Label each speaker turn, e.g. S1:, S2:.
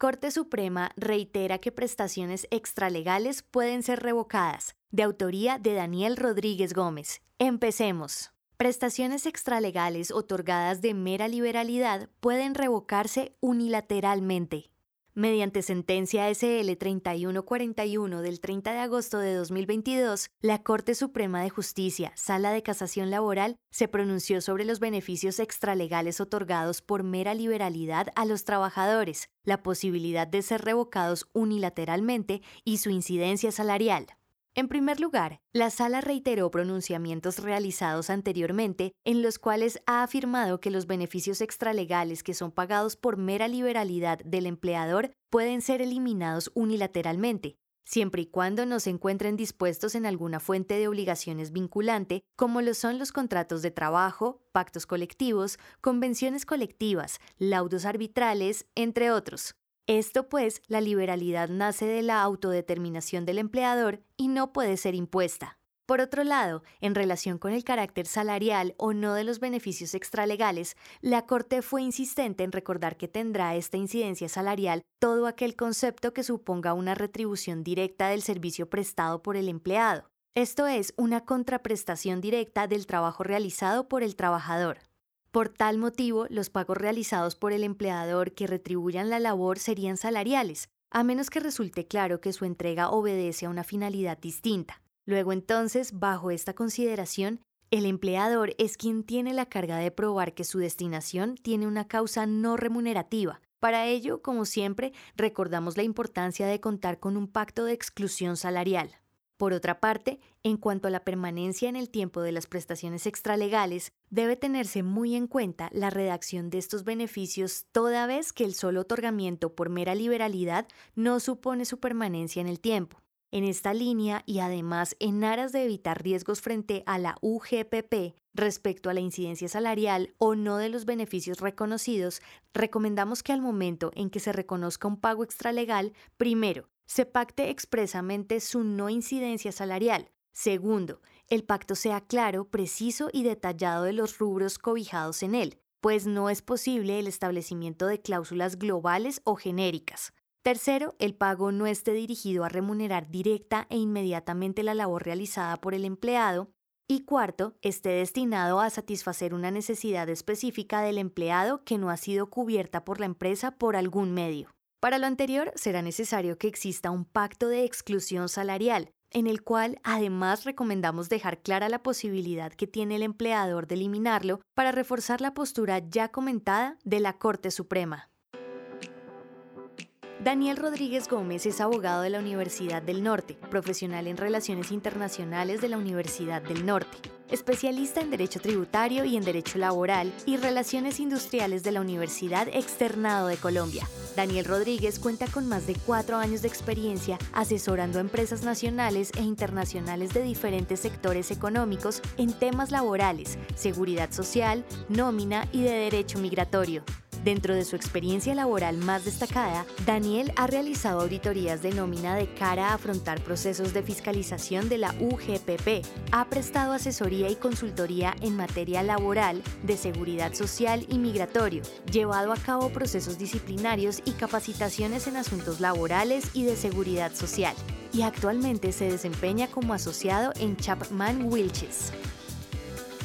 S1: Corte Suprema reitera que prestaciones extralegales pueden ser revocadas, de autoría de Daniel Rodríguez Gómez. Empecemos. Prestaciones extralegales otorgadas de mera liberalidad pueden revocarse unilateralmente Mediante sentencia SL 3141 del 30 de agosto de 2022, la Corte Suprema de Justicia, Sala de Casación Laboral, se pronunció sobre los beneficios extralegales otorgados por mera liberalidad a los trabajadores, la posibilidad de ser revocados unilateralmente y su incidencia salarial. En primer lugar, la sala reiteró pronunciamientos realizados anteriormente en los cuales ha afirmado que los beneficios extralegales que son pagados por mera liberalidad del empleador pueden ser eliminados unilateralmente, siempre y cuando no se encuentren dispuestos en alguna fuente de obligaciones vinculante, como lo son los contratos de trabajo, pactos colectivos, convenciones colectivas, laudos arbitrales, entre otros. Esto pues, la liberalidad nace de la autodeterminación del empleador y no puede ser impuesta. Por otro lado, en relación con el carácter salarial o no de los beneficios extralegales, la Corte fue insistente en recordar que tendrá esta incidencia salarial todo aquel concepto que suponga una retribución directa del servicio prestado por el empleado. Esto es, una contraprestación directa del trabajo realizado por el trabajador. Por tal motivo, los pagos realizados por el empleador que retribuyan la labor serían salariales, a menos que resulte claro que su entrega obedece a una finalidad distinta. Luego entonces, bajo esta consideración, el empleador es quien tiene la carga de probar que su destinación tiene una causa no remunerativa. Para ello, como siempre, recordamos la importancia de contar con un pacto de exclusión salarial. Por otra parte, en cuanto a la permanencia en el tiempo de las prestaciones extralegales, debe tenerse muy en cuenta la redacción de estos beneficios toda vez que el solo otorgamiento por mera liberalidad no supone su permanencia en el tiempo. En esta línea y además en aras de evitar riesgos frente a la UGPP respecto a la incidencia salarial o no de los beneficios reconocidos, recomendamos que al momento en que se reconozca un pago extralegal, primero, se pacte expresamente su no incidencia salarial. Segundo, el pacto sea claro, preciso y detallado de los rubros cobijados en él, pues no es posible el establecimiento de cláusulas globales o genéricas. Tercero, el pago no esté dirigido a remunerar directa e inmediatamente la labor realizada por el empleado. Y cuarto, esté destinado a satisfacer una necesidad específica del empleado que no ha sido cubierta por la empresa por algún medio. Para lo anterior, será necesario que exista un pacto de exclusión salarial, en el cual además recomendamos dejar clara la posibilidad que tiene el empleador de eliminarlo para reforzar la postura ya comentada de la Corte Suprema. Daniel Rodríguez Gómez es abogado de la Universidad del Norte, profesional en Relaciones Internacionales de la Universidad del Norte, especialista en Derecho Tributario y en Derecho Laboral y Relaciones Industriales de la Universidad Externado de Colombia. Daniel Rodríguez cuenta con más de cuatro años de experiencia asesorando a empresas nacionales e internacionales de diferentes sectores económicos en temas laborales, seguridad social, nómina y de derecho migratorio. Dentro de su experiencia laboral más destacada, Daniel ha realizado auditorías de nómina de cara a afrontar procesos de fiscalización de la UGPP, ha prestado asesoría y consultoría en materia laboral, de seguridad social y migratorio, llevado a cabo procesos disciplinarios y capacitaciones en asuntos laborales y de seguridad social, y actualmente se desempeña como asociado en Chapman Wilches.